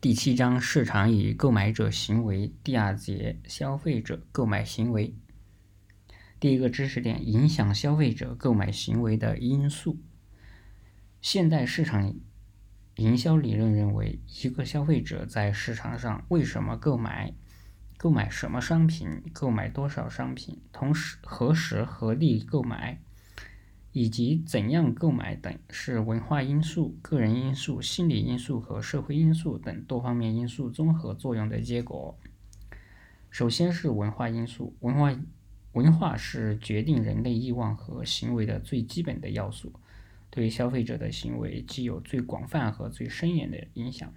第七章市场与购买者行为第二节消费者购买行为。第一个知识点：影响消费者购买行为的因素。现代市场营销理论认为，一个消费者在市场上为什么购买、购买什么商品、购买多少商品、同时何时何地购买。以及怎样购买等，是文化因素、个人因素、心理因素和社会因素等多方面因素综合作用的结果。首先是文化因素，文化文化是决定人类欲望和行为的最基本的要素，对消费者的行为具有最广泛和最深远的影响。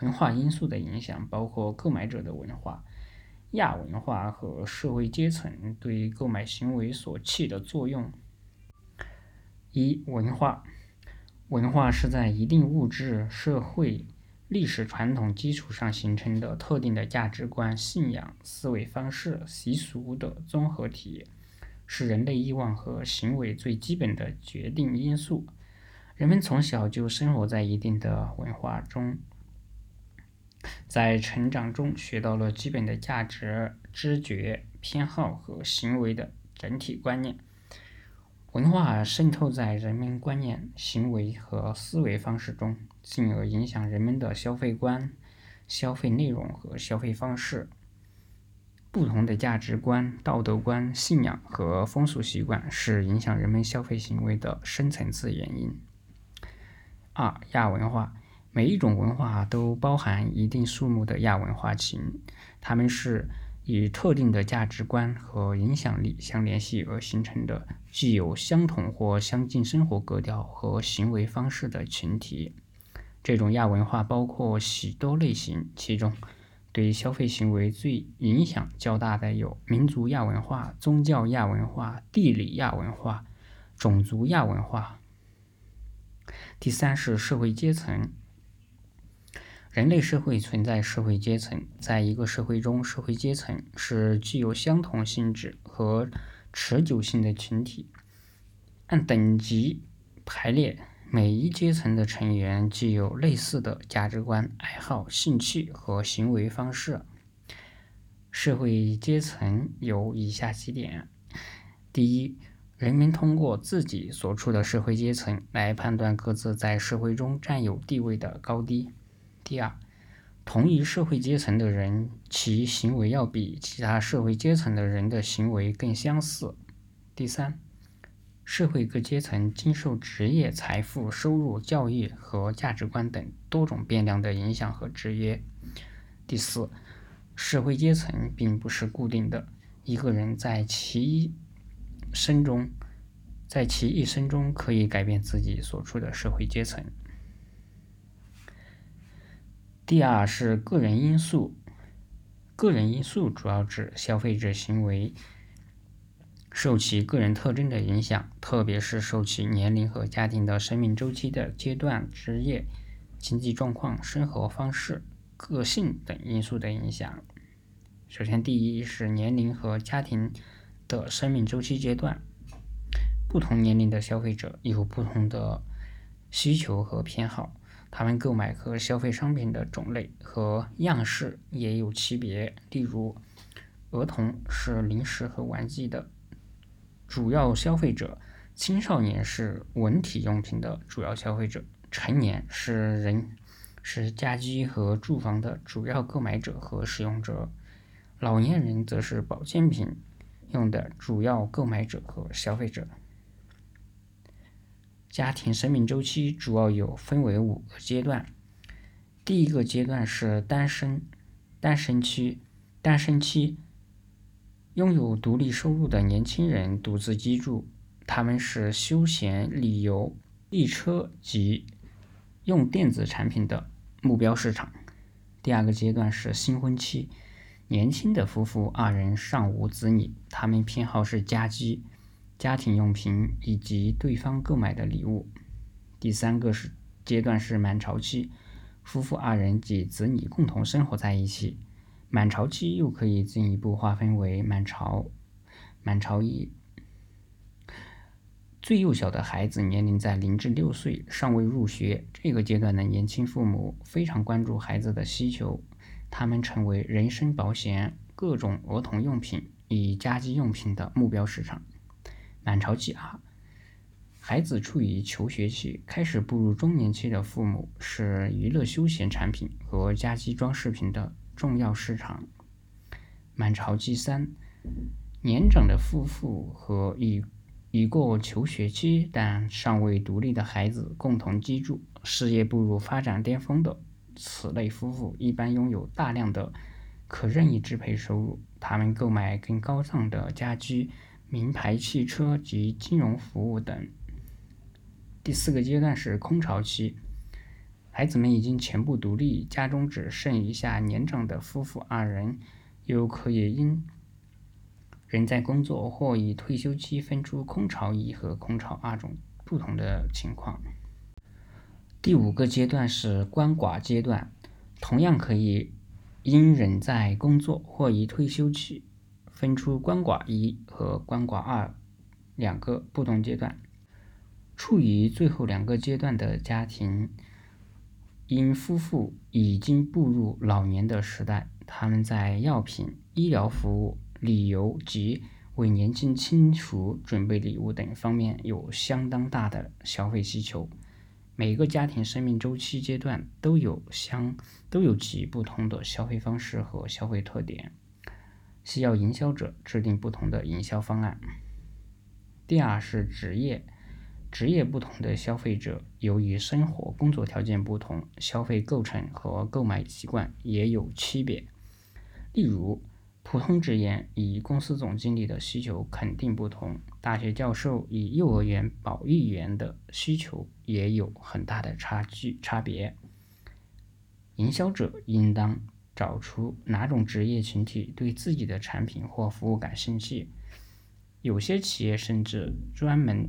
文化因素的影响包括购买者的文化、亚文化和社会阶层对购买行为所起的作用。一文化，文化是在一定物质、社会、历史传统基础上形成的特定的价值观、信仰、思维方式、习俗的综合体，是人类欲望和行为最基本的决定因素。人们从小就生活在一定的文化中，在成长中学到了基本的价值、知觉、偏好和行为的整体观念。文化渗透在人们观念、行为和思维方式中，进而影响人们的消费观、消费内容和消费方式。不同的价值观、道德观、信仰和风俗习惯是影响人们消费行为的深层次原因。二、亚文化，每一种文化都包含一定数目的亚文化群，它们是。以特定的价值观和影响力相联系而形成的，具有相同或相近生活格调和行为方式的群体。这种亚文化包括许多类型，其中对消费行为最影响较大的有民族亚文化、宗教亚文化、地理亚文化、种族亚文化。第三是社会阶层。人类社会存在社会阶层，在一个社会中，社会阶层是具有相同性质和持久性的群体。按等级排列，每一阶层的成员具有类似的价值观、爱好、兴趣和行为方式。社会阶层有以下几点：第一，人们通过自己所处的社会阶层来判断各自在社会中占有地位的高低。第二，同一社会阶层的人，其行为要比其他社会阶层的人的行为更相似。第三，社会各阶层经受职业、财富、收入、教育和价值观等多种变量的影响和制约。第四，社会阶层并不是固定的，一个人在其一生中，在其一生中可以改变自己所处的社会阶层。第二是个人因素，个人因素主要指消费者行为受其个人特征的影响，特别是受其年龄和家庭的生命周期的阶段、职业、经济状况、生活方式、个性等因素的影响。首先，第一是年龄和家庭的生命周期阶段，不同年龄的消费者有不同的需求和偏好。他们购买和消费商品的种类和样式也有区别。例如，儿童是零食和玩具的主要消费者，青少年是文体用品的主要消费者，成年是人是家居和住房的主要购买者和使用者，老年人则是保健品用的主要购买者和消费者。家庭生命周期主要有分为五个阶段。第一个阶段是单身，单身期，单身期，拥有独立收入的年轻人独自居住，他们是休闲、旅游、汽车及用电子产品的目标市场。第二个阶段是新婚期，年轻的夫妇二人尚无子女，他们偏好是家居。家庭用品以及对方购买的礼物。第三个是阶段是满潮期，夫妇二人及子女共同生活在一起。满潮期又可以进一步划分为满潮、满潮一。最幼小的孩子年龄在零至六岁，尚未入学。这个阶段的年轻父母非常关注孩子的需求，他们成为人身保险、各种儿童用品与家居用品的目标市场。满潮期二，孩子处于求学期，开始步入中年期的父母是娱乐休闲产品和家居装饰品的重要市场。满潮期三，年长的夫妇和已已过求学期但尚未独立的孩子共同居住，事业步入发展巅峰的此类夫妇一般拥有大量的可任意支配收入，他们购买更高档的家居、名牌汽车及金融服务等。第四个阶段是空巢期，孩子们已经全部独立，家中只剩余下年长的夫妇二人，又可以因。人在工作或以退休期分出空巢一和空巢二种不同的情况。第五个阶段是鳏寡阶段，同样可以因人在工作或以退休期分出鳏寡一和鳏寡二两个不同阶段。处于最后两个阶段的家庭，因夫妇已经步入老年的时代，他们在药品、医疗服务。旅游及为年轻亲属准备礼物等方面有相当大的消费需求。每个家庭生命周期阶段都有相都有其不同的消费方式和消费特点，需要营销者制定不同的营销方案。第二是职业，职业不同的消费者由于生活工作条件不同，消费构成和购买习惯也有区别。例如。普通职员与公司总经理的需求肯定不同，大学教授与幼儿园保育员的需求也有很大的差距差别。营销者应当找出哪种职业群体对自己的产品或服务感兴趣，有些企业甚至专门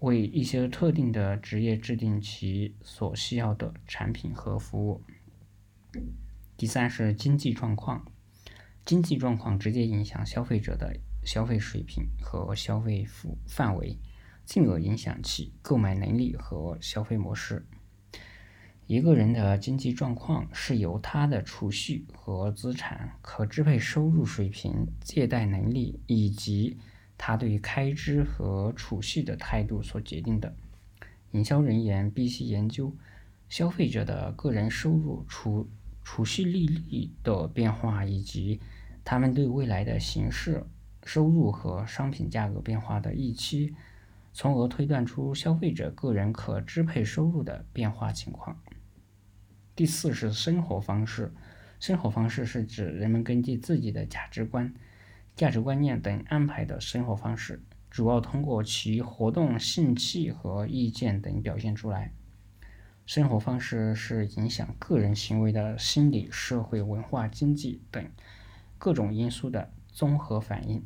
为一些特定的职业制定其所需要的产品和服务。第三是经济状况。经济状况直接影响消费者的消费水平和消费范范围，进而影响其购买能力和消费模式。一个人的经济状况是由他的储蓄和资产、可支配收入水平、借贷能力以及他对开支和储蓄的态度所决定的。营销人员必须研究消费者的个人收入、储储蓄利率的变化以及。他们对未来的形式、收入和商品价格变化的预期，从而推断出消费者个人可支配收入的变化情况。第四是生活方式，生活方式是指人们根据自己的价值观、价值观念等安排的生活方式，主要通过其活动、兴趣和意见等表现出来。生活方式是影响个人行为的心理、社会、文化、经济等。各种因素的综合反应，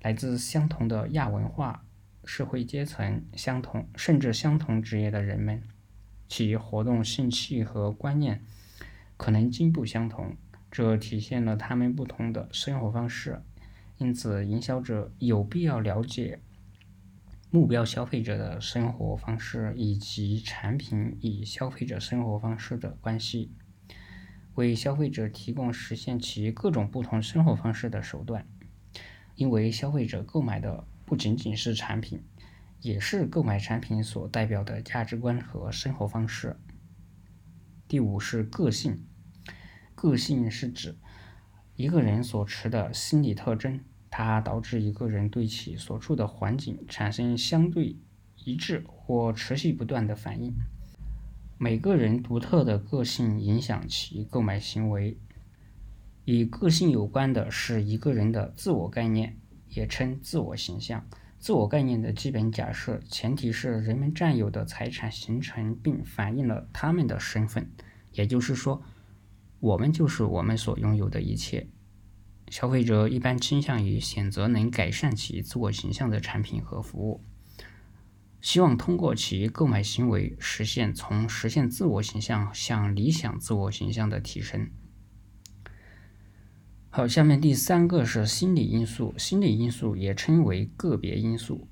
来自相同的亚文化、社会阶层、相同甚至相同职业的人们，其活动兴趣和观念可能均不相同，这体现了他们不同的生活方式。因此，营销者有必要了解目标消费者的生活方式以及产品与消费者生活方式的关系。为消费者提供实现其各种不同生活方式的手段，因为消费者购买的不仅仅是产品，也是购买产品所代表的价值观和生活方式。第五是个性，个性是指一个人所持的心理特征，它导致一个人对其所处的环境产生相对一致或持续不断的反应。每个人独特的个性影响其购买行为。与个性有关的是一个人的自我概念，也称自我形象。自我概念的基本假设前提是人们占有的财产形成并反映了他们的身份，也就是说，我们就是我们所拥有的一切。消费者一般倾向于选择能改善其自我形象的产品和服务。希望通过其购买行为实现从实现自我形象向理想自我形象的提升。好，下面第三个是心理因素，心理因素也称为个别因素，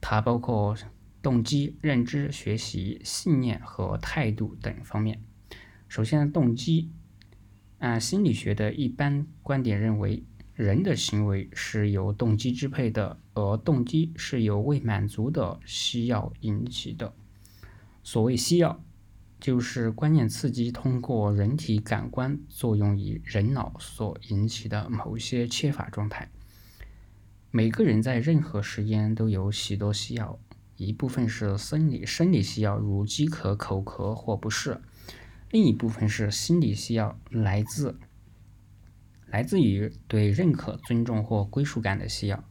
它包括动机、认知、学习、信念和态度等方面。首先，动机。按心理学的一般观点认为，人的行为是由动机支配的，而动机是由未满足的需要引起的。所谓需要，就是观念刺激通过人体感官作用于人脑所引起的某些缺乏状态。每个人在任何时间都有许多需要，一部分是生理生理需要，如饥渴、口渴或不适。另一部分是心理需要，来自来自于对认可、尊重或归属感的需要。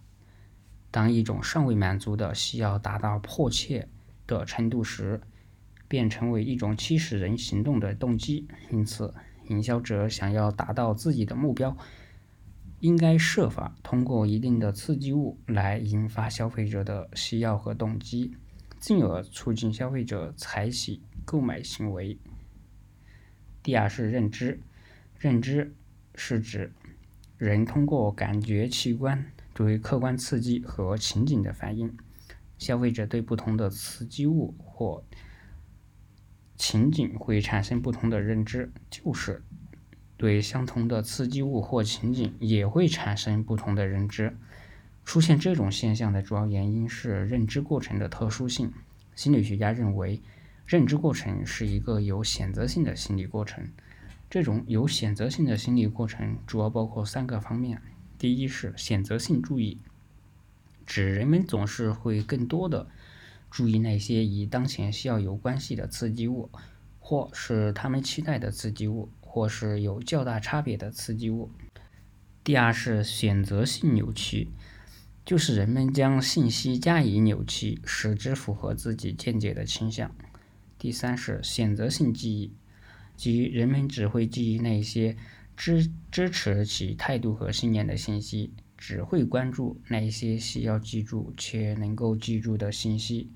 当一种尚未满足的需要达到迫切的程度时，便成为一种驱使人行动的动机。因此，营销者想要达到自己的目标，应该设法通过一定的刺激物来引发消费者的需要和动机，进而促进消费者采取购买行为。第二是认知，认知是指人通过感觉器官对客观刺激和情景的反应。消费者对不同的刺激物或情景会产生不同的认知，就是对相同的刺激物或情景也会产生不同的认知。出现这种现象的主要原因是认知过程的特殊性。心理学家认为。认知过程是一个有选择性的心理过程。这种有选择性的心理过程主要包括三个方面：第一是选择性注意，指人们总是会更多的注意那些与当前需要有关系的刺激物，或是他们期待的刺激物，或是有较大差别的刺激物。第二是选择性扭曲，就是人们将信息加以扭曲，使之符合自己见解的倾向。第三是选择性记忆，即人们只会记忆那些支支持其态度和信念的信息，只会关注那些需要记住且能够记住的信息。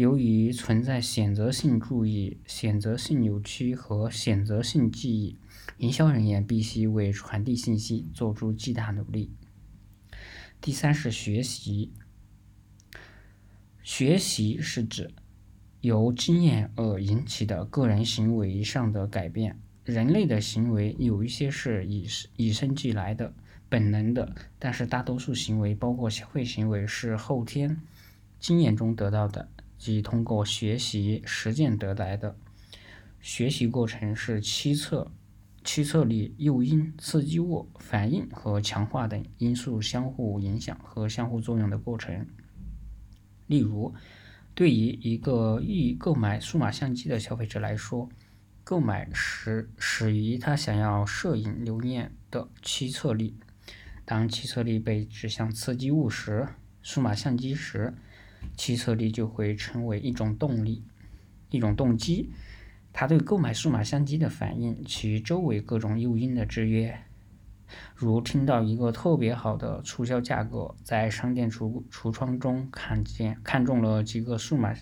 由于存在选择性注意、选择性扭曲和选择性记忆，营销人员必须为传递信息做出巨大努力。第三是学习，学习是指。由经验而引起的个人行为上的改变，人类的行为有一些是与与生俱来的、本能的，但是大多数行为，包括消费行为，是后天经验中得到的，即通过学习实践得来的。学习过程是驱策、驱策力、诱因、刺激物、反应和强化等因素相互影响和相互作用的过程。例如。对于一个欲购买数码相机的消费者来说，购买始始于他想要摄影留念的驱策力。当驱策力被指向刺激物时，数码相机时，驱策力就会成为一种动力，一种动机。他对购买数码相机的反应其周围各种诱因的制约。如听到一个特别好的促销价格，在商店橱橱窗中看见，看中了几个数码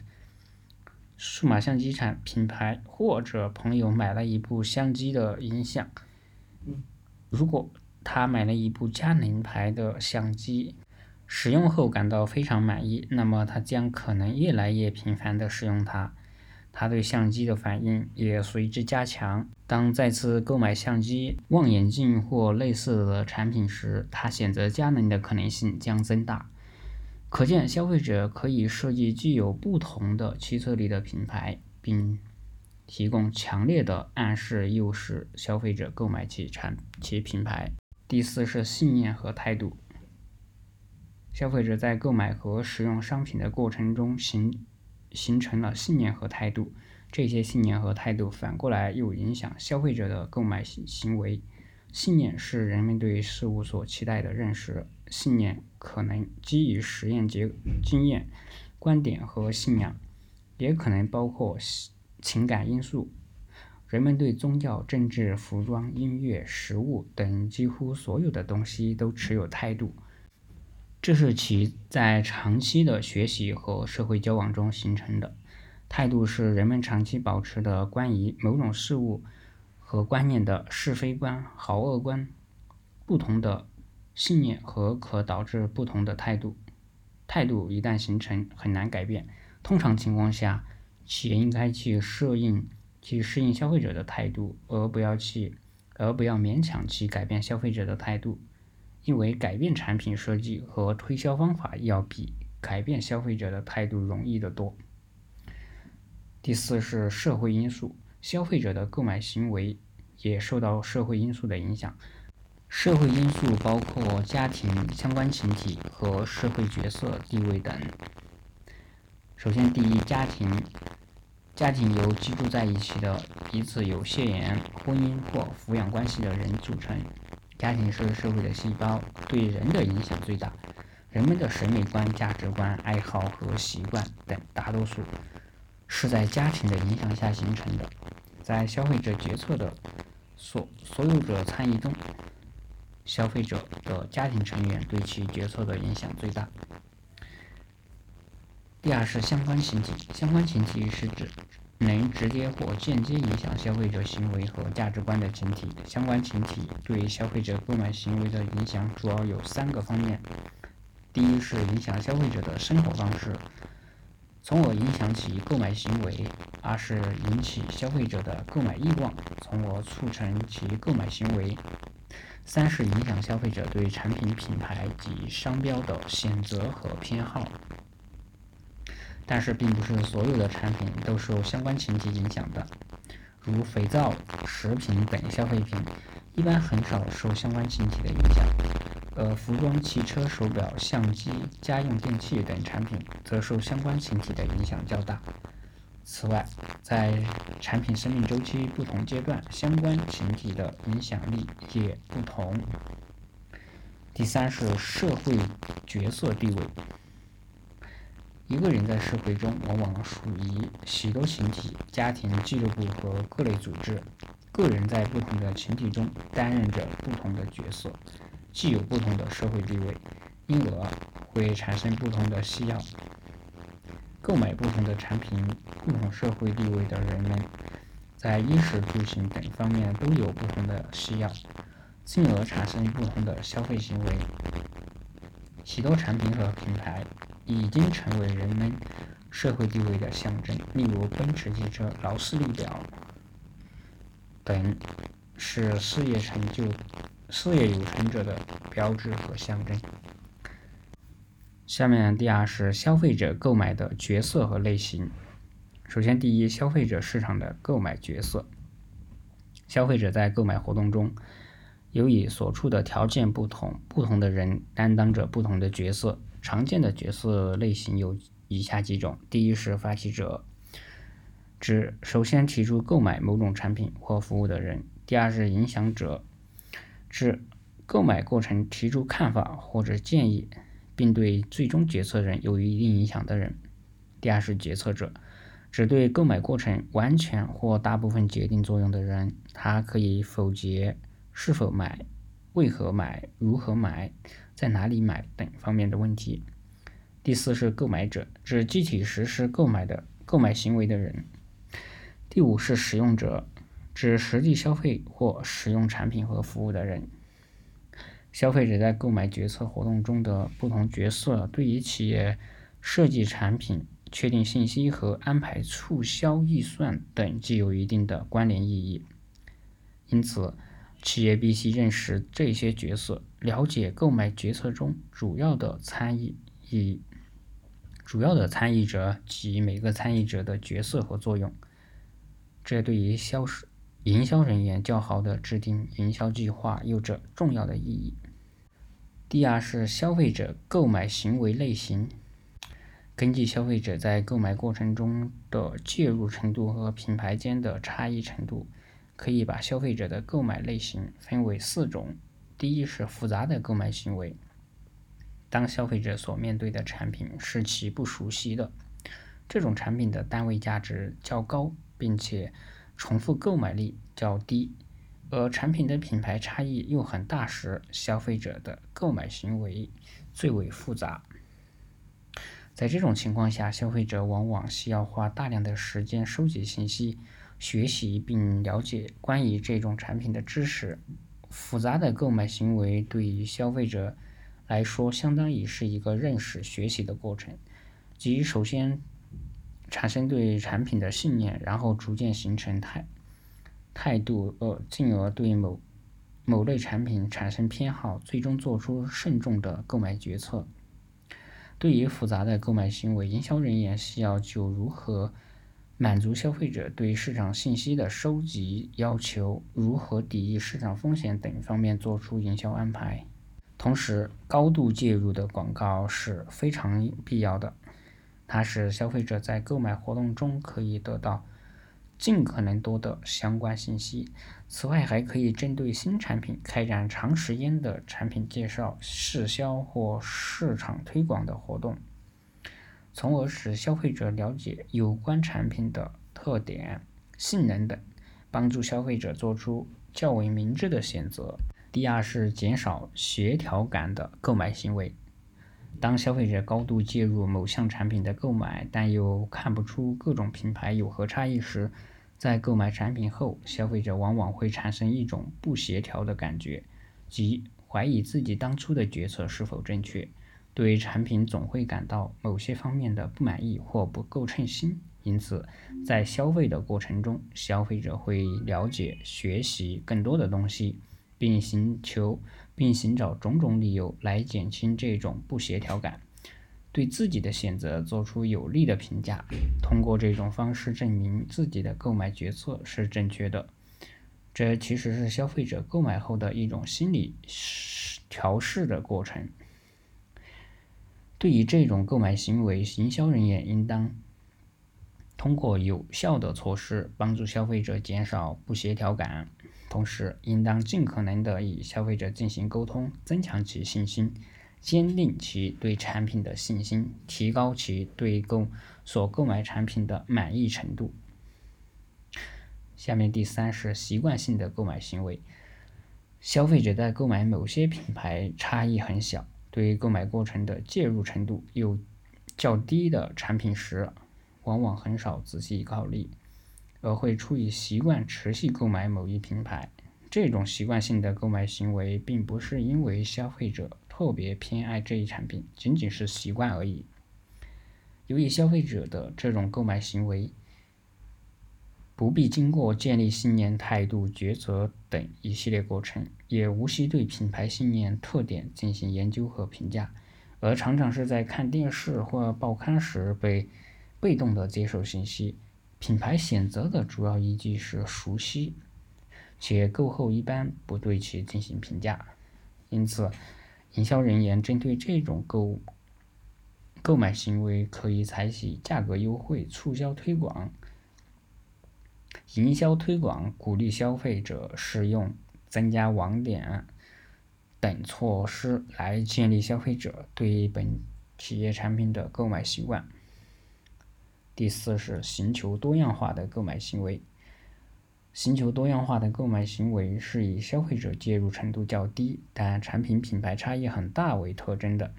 数码相机产品牌，或者朋友买了一部相机的影响。如果他买了一部佳能牌的相机，使用后感到非常满意，那么他将可能越来越频繁地使用它。他对相机的反应也随之加强。当再次购买相机、望远镜或类似的产品时，他选择佳能的可能性将增大。可见，消费者可以设计具有不同的驱策力的品牌，并提供强烈的暗示，诱使消费者购买其产其品牌。第四是信念和态度。消费者在购买和使用商品的过程中形。形成了信念和态度，这些信念和态度反过来又影响消费者的购买行行为。信念是人们对事物所期待的认识，信念可能基于实验结经验、观点和信仰，也可能包括情感因素。人们对宗教、政治、服装、音乐、食物等几乎所有的东西都持有态度。这是其在长期的学习和社会交往中形成的态度，是人们长期保持的关于某种事物和观念的是非观、好恶观。不同的信念和可导致不同的态度。态度一旦形成，很难改变。通常情况下，企业应该去适应去适应消费者的态度，而不要去而不要勉强去改变消费者的态度，因为改变产品设计和推销方法要比改变消费者的态度容易得多。第四是社会因素，消费者的购买行为也受到社会因素的影响。社会因素包括家庭、相关群体和社会角色地位等。首先，第一，家庭，家庭由居住在一起的彼此有血缘、婚姻或抚养关系的人组成。家庭是社会的细胞，对人的影响最大。人们的审美观、价值观、爱好和习惯等，大多数是在家庭的影响下形成的。在消费者决策的所所有者参与中。消费者的家庭成员对其决策的影响最大。第二是相关群体，相关群体是指能直接或间接影响消费者行为和价值观的群体。相关群体对消费者购买行为的影响主要有三个方面：第一是影响消费者的生活方式，从而影响其购买行为；二是引起消费者的购买欲望，从而促成其购买行为。三是影响消费者对产品品牌及商标的选择和偏好，但是并不是所有的产品都受相关群体影响的，如肥皂、食品等消费品，一般很少受相关群体的影响，而服装、汽车、手表、相机、家用电器等产品则受相关群体的影响较大。此外，在产品生命周期不同阶段，相关群体的影响力也不同。第三是社会角色地位。一个人在社会中往往属于许多群体、家庭、俱乐部和各类组织。个人在不同的群体中担任着不同的角色，具有不同的社会地位，因而会产生不同的需要。购买不同的产品，不同社会地位的人们，在衣食住行等方面都有不同的需要，进而产生不同的消费行为。许多产品和品牌已经成为人们社会地位的象征，例如奔驰汽车、劳斯利表等，是事业成就、事业有成者的标志和象征。下面第二是消费者购买的角色和类型。首先，第一，消费者市场的购买角色。消费者在购买活动中，由于所处的条件不同，不同的人担当着不同的角色。常见的角色类型有以下几种：第一是发起者，指首先提出购买某种产品或服务的人；第二是影响者，指购买过程提出看法或者建议。并对最终决策人有一定影响的人。第二是决策者，指对购买过程完全或大部分决定作用的人，他可以否决是否买、为何买、如何买、在哪里买等方面的问题。第四是购买者，指具体实施购买的购买行为的人。第五是使用者，指实际消费或使用产品和服务的人。消费者在购买决策活动中的不同角色，对于企业设计产品、确定信息和安排促销预算等具有一定的关联意义。因此，企业必须认识这些角色，了解购买决策中主要的参与以主要的参与者及每个参与者的角色和作用。这对于销售营销人员较好的制定营销计划有着重要的意义。第二是消费者购买行为类型。根据消费者在购买过程中的介入程度和品牌间的差异程度，可以把消费者的购买类型分为四种。第一是复杂的购买行为。当消费者所面对的产品是其不熟悉的，这种产品的单位价值较高，并且重复购买力较低。而产品的品牌差异又很大时，消费者的购买行为最为复杂。在这种情况下，消费者往往需要花大量的时间收集信息、学习并了解关于这种产品的知识。复杂的购买行为对于消费者来说，相当于是一个认识、学习的过程，即首先产生对产品的信念，然后逐渐形成态态度，呃，进而对某某类产品产生偏好，最终做出慎重的购买决策。对于复杂的购买行为，营销人员需要就如何满足消费者对市场信息的收集要求，如何抵御市场风险等方面做出营销安排。同时，高度介入的广告是非常必要的，它使消费者在购买活动中可以得到尽可能多的相关信息。此外，还可以针对新产品开展长时间的产品介绍、试销或市场推广的活动，从而使消费者了解有关产品的特点、性能等，帮助消费者做出较为明智的选择。第二是减少协调感的购买行为。当消费者高度介入某项产品的购买，但又看不出各种品牌有何差异时，在购买产品后，消费者往往会产生一种不协调的感觉，即怀疑自己当初的决策是否正确，对产品总会感到某些方面的不满意或不够称心。因此，在消费的过程中，消费者会了解、学习更多的东西。并寻求并寻找种种理由来减轻这种不协调感，对自己的选择做出有利的评价，通过这种方式证明自己的购买决策是正确的。这其实是消费者购买后的一种心理调试的过程。对于这种购买行为，营销人员应当通过有效的措施帮助消费者减少不协调感。同时，应当尽可能的与消费者进行沟通，增强其信心，坚定其对产品的信心，提高其对购所购买产品的满意程度。下面第三是习惯性的购买行为。消费者在购买某些品牌差异很小，对购买过程的介入程度有较低的产品时，往往很少仔细考虑。而会出于习惯持续购买某一品牌，这种习惯性的购买行为，并不是因为消费者特别偏爱这一产品，仅仅是习惯而已。由于消费者的这种购买行为，不必经过建立信念、态度、抉择等一系列过程，也无需对品牌信念特点进行研究和评价，而常常是在看电视或报刊时被被动的接受信息。品牌选择的主要依据是熟悉，且购后一般不对其进行评价。因此，营销人员针对这种购购买行为，可以采取价格优惠、促销推广、营销推广、鼓励消费者使用、增加网点等措施，来建立消费者对本企业产品的购买习惯。第四是寻求多样化的购买行为。寻求多样化的购买行为是以消费者介入程度较低，但产品品牌差异很大为特征的。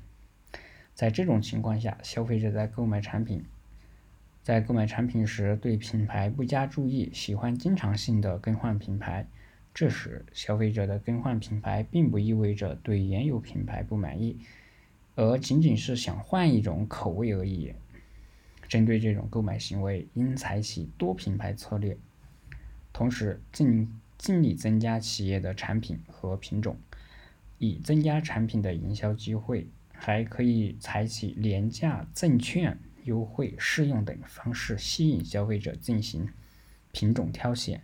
在这种情况下，消费者在购买产品，在购买产品时对品牌不加注意，喜欢经常性的更换品牌。这时，消费者的更换品牌并不意味着对原有品牌不满意，而仅仅是想换一种口味而已。针对这种购买行为，应采取多品牌策略，同时尽尽力增加企业的产品和品种，以增加产品的营销机会。还可以采取廉价赠券、优惠试用等方式，吸引消费者进行品种挑选，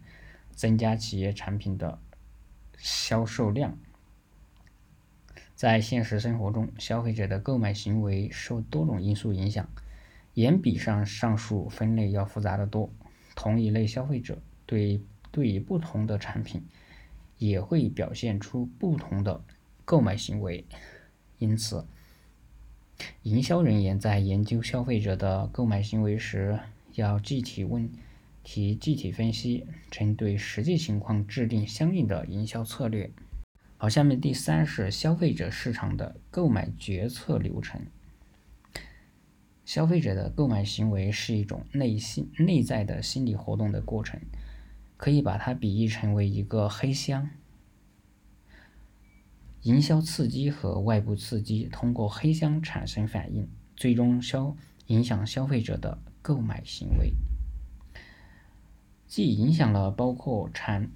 增加企业产品的销售量。在现实生活中，消费者的购买行为受多种因素影响。远比上上述分类要复杂的多。同一类消费者对对于不同的产品，也会表现出不同的购买行为。因此，营销人员在研究消费者的购买行为时，要具体问题具体分析，针对实际情况制定相应的营销策略。好，下面第三是消费者市场的购买决策流程。消费者的购买行为是一种内心内在的心理活动的过程，可以把它比喻成为一个黑箱。营销刺激和外部刺激通过黑箱产生反应，最终消影响消费者的购买行为，既影响了包括产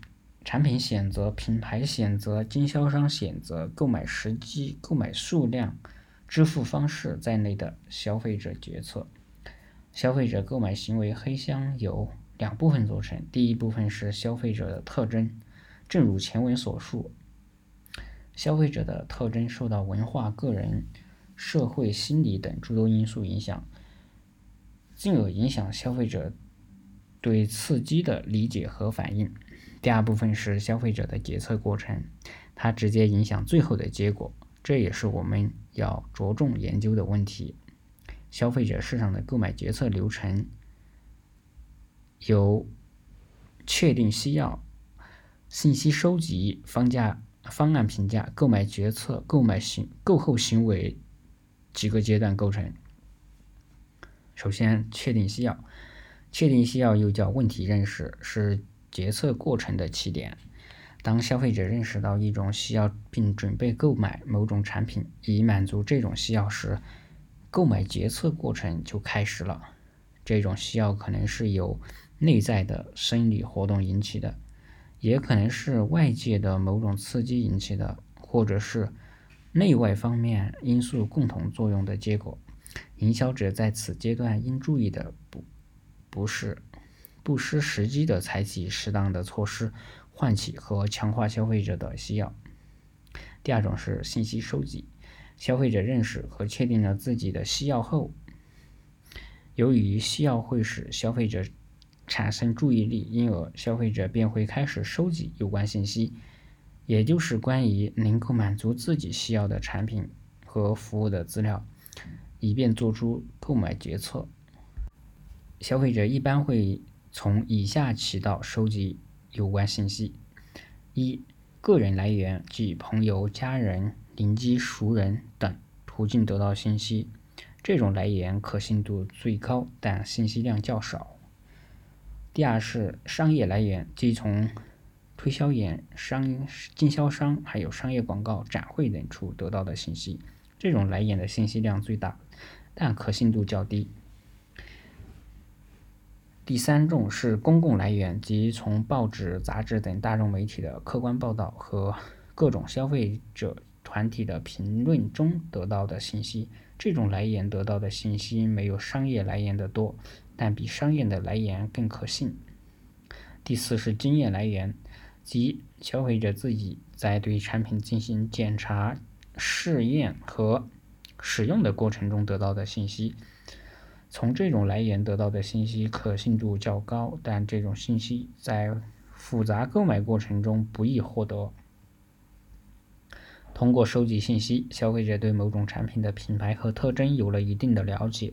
产品选择、品牌选择、经销商选择、购买时机、购买数量、支付方式在内的消费者决策。消费者购买行为黑箱由两部分组成，第一部分是消费者的特征，正如前文所述。消费者的特征受到文化、个人、社会、心理等诸多因素影响，进而影响消费者对刺激的理解和反应。第二部分是消费者的决策过程，它直接影响最后的结果，这也是我们要着重研究的问题。消费者市场的购买决策流程由确定需要、信息收集、方价。方案评价、购买决策、购买行购后行为几个阶段构成。首先，确定需要，确定需要又叫问题认识，是决策过程的起点。当消费者认识到一种需要并准备购买某种产品以满足这种需要时，购买决策过程就开始了。这种需要可能是由内在的生理活动引起的。也可能是外界的某种刺激引起的，或者是内外方面因素共同作用的结果。营销者在此阶段应注意的不不是不失时机的采取适当的措施，唤起和强化消费者的需要。第二种是信息收集，消费者认识和确定了自己的需要后，由于需要会使消费者。产生注意力，因而消费者便会开始收集有关信息，也就是关于能够满足自己需要的产品和服务的资料，以便做出购买决策。消费者一般会从以下渠道收集有关信息：一、个人来源，即朋友、家人、邻居、熟人等途径得到信息，这种来源可信度最高，但信息量较少。第二是商业来源，即从推销员、商经销商还有商业广告、展会等处得到的信息，这种来源的信息量最大，但可信度较低。第三种是公共来源，即从报纸、杂志等大众媒体的客观报道和各种消费者团体的评论中得到的信息，这种来源得到的信息没有商业来源的多。但比商业的来源更可信。第四是经验来源，即消费者自己在对产品进行检查、试验和使用的过程中得到的信息。从这种来源得到的信息可信度较高，但这种信息在复杂购买过程中不易获得。通过收集信息，消费者对某种产品的品牌和特征有了一定的了解。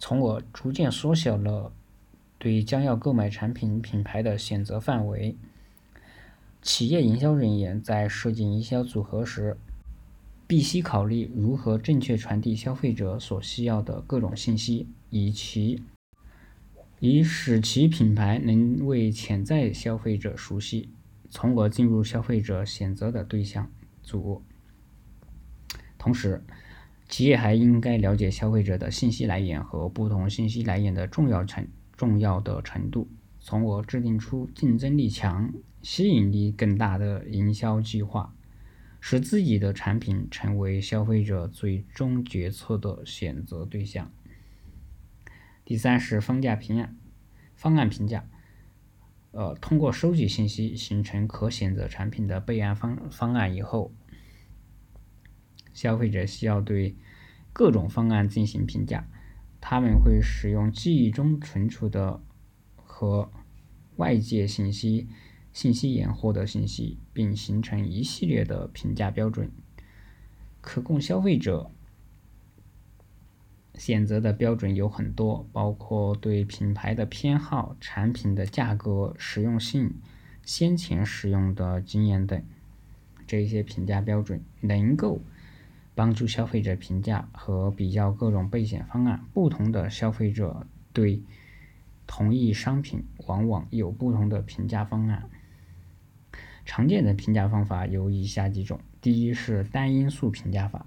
从而逐渐缩小了对将要购买产品品牌的选择范围。企业营销人员在设计营销组合时，必须考虑如何正确传递消费者所需要的各种信息，以其以使其品牌能为潜在消费者熟悉，从而进入消费者选择的对象组。同时，企业还应该了解消费者的信息来源和不同信息来源的重要程重要的程度，从而制定出竞争力强、吸引力更大的营销计划，使自己的产品成为消费者最终决策的选择对象。第三是方价评案方案评价，呃，通过收集信息形成可选择产品的备案方方案以后。消费者需要对各种方案进行评价，他们会使用记忆中存储的和外界信息信息源获得信息，并形成一系列的评价标准，可供消费者选择的标准有很多，包括对品牌的偏好、产品的价格、实用性、先前使用的经验等。这些评价标准能够。帮助消费者评价和比较各种备选方案。不同的消费者对同一商品往往有不同的评价方案。常见的评价方法有以下几种：第一是单因素评价法。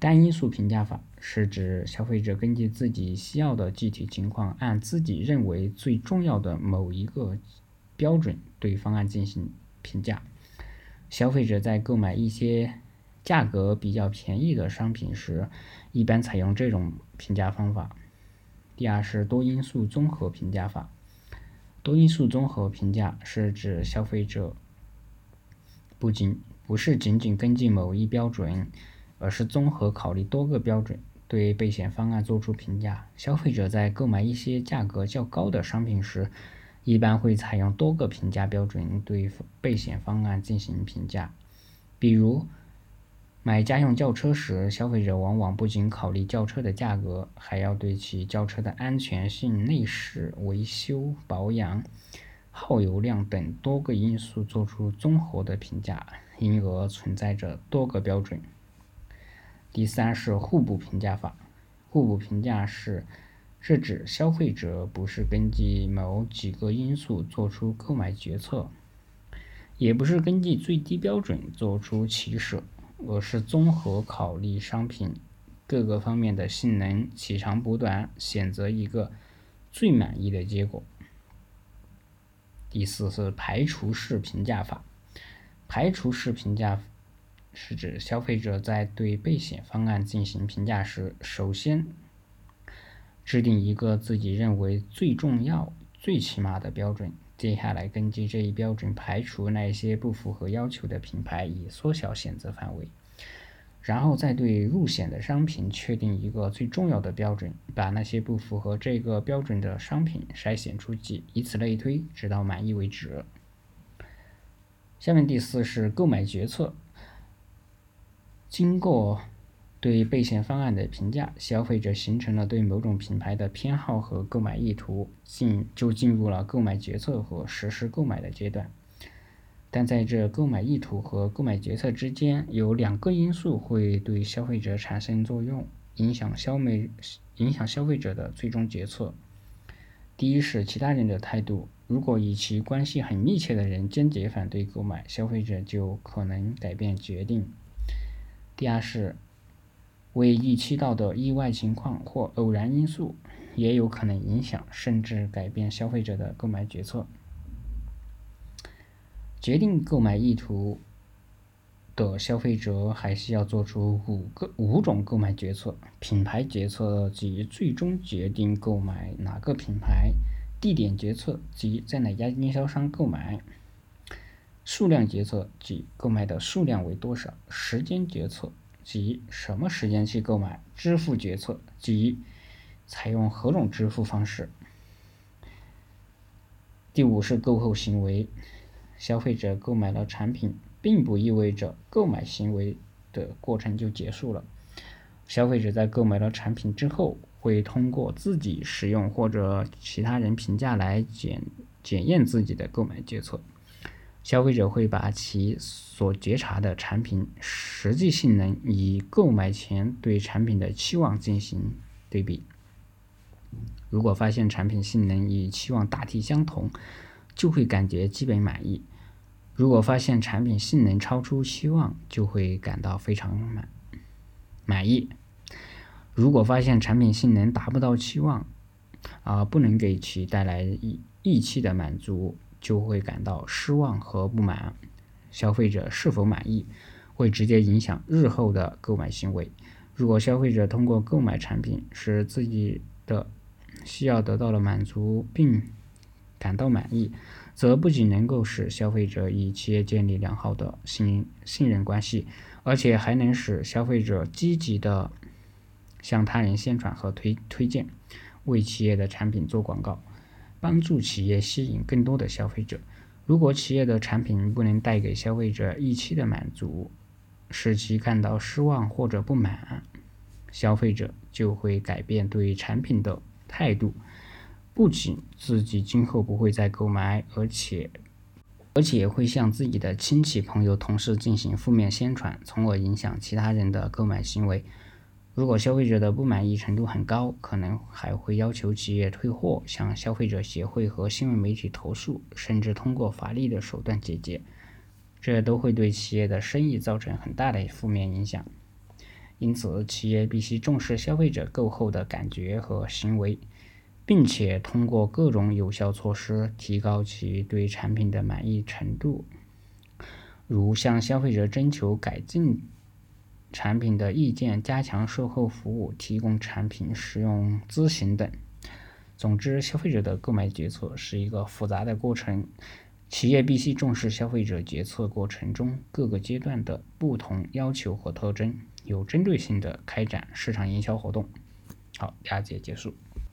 单因素评价法是指消费者根据自己需要的具体情况，按自己认为最重要的某一个标准对方案进行评价。消费者在购买一些价格比较便宜的商品时，一般采用这种评价方法。第二是多因素综合评价法。多因素综合评价是指消费者不仅不是仅仅根据某一标准。而是综合考虑多个标准，对备选方案做出评价。消费者在购买一些价格较高的商品时，一般会采用多个评价标准对备选方案进行评价。比如，买家用轿车时，消费者往往不仅考虑轿车的价格，还要对其轿车的安全性、内饰、维修保养、耗油量等多个因素做出综合的评价，因而存在着多个标准。第三是互补评价法。互补评价是是指消费者不是根据某几个因素做出购买决策，也不是根据最低标准做出取舍，而是综合考虑商品各个方面的性能、取长补短，选择一个最满意的结果。第四是排除式评价法。排除式评价。是指消费者在对备选方案进行评价时，首先制定一个自己认为最重要、最起码的标准，接下来根据这一标准排除那些不符合要求的品牌，以缩小选择范围，然后再对入选的商品确定一个最重要的标准，把那些不符合这个标准的商品筛选出去，以此类推，直到满意为止。下面第四是购买决策。经过对备选方案的评价，消费者形成了对某种品牌的偏好和购买意图，进就进入了购买决策和实施购买的阶段。但在这购买意图和购买决策之间，有两个因素会对消费者产生作用，影响消费影响消费者的最终决策。第一是其他人的态度，如果与其关系很密切的人坚决反对购买，消费者就可能改变决定。第二是未预期到的意外情况或偶然因素，也有可能影响甚至改变消费者的购买决策。决定购买意图的消费者还需要做出五个五种购买决策：品牌决策及最终决定购买哪个品牌；地点决策及在哪家经销商购买。数量决策及购买的数量为多少，时间决策即什么时间去购买，支付决策即采用何种支付方式。第五是购后行为，消费者购买了产品，并不意味着购买行为的过程就结束了。消费者在购买了产品之后，会通过自己使用或者其他人评价来检检验自己的购买决策。消费者会把其所觉察的产品实际性能与购买前对产品的期望进行对比。如果发现产品性能与期望大体相同，就会感觉基本满意；如果发现产品性能超出期望，就会感到非常满满意；如果发现产品性能达不到期望，啊，不能给其带来预预期的满足。就会感到失望和不满。消费者是否满意，会直接影响日后的购买行为。如果消费者通过购买产品使自己的需要得到了满足，并感到满意，则不仅能够使消费者与企业建立良好的信信任关系，而且还能使消费者积极的向他人宣传和推推荐，为企业的产品做广告。帮助企业吸引更多的消费者。如果企业的产品不能带给消费者预期的满足，使其感到失望或者不满，消费者就会改变对产品的态度。不仅自己今后不会再购买，而且而且会向自己的亲戚、朋友、同事进行负面宣传，从而影响其他人的购买行为。如果消费者的不满意程度很高，可能还会要求企业退货，向消费者协会和新闻媒体投诉，甚至通过法律的手段解决。这都会对企业的生意造成很大的负面影响。因此，企业必须重视消费者购后的感觉和行为，并且通过各种有效措施提高其对产品的满意程度，如向消费者征求改进产品的意见、加强售后服务、提供产品使用咨询等。总之，消费者的购买决策是一个复杂的过程，企业必须重视消费者决策过程中各个阶段的不同要求和特征。有针对性的开展市场营销活动。好，第二节结束。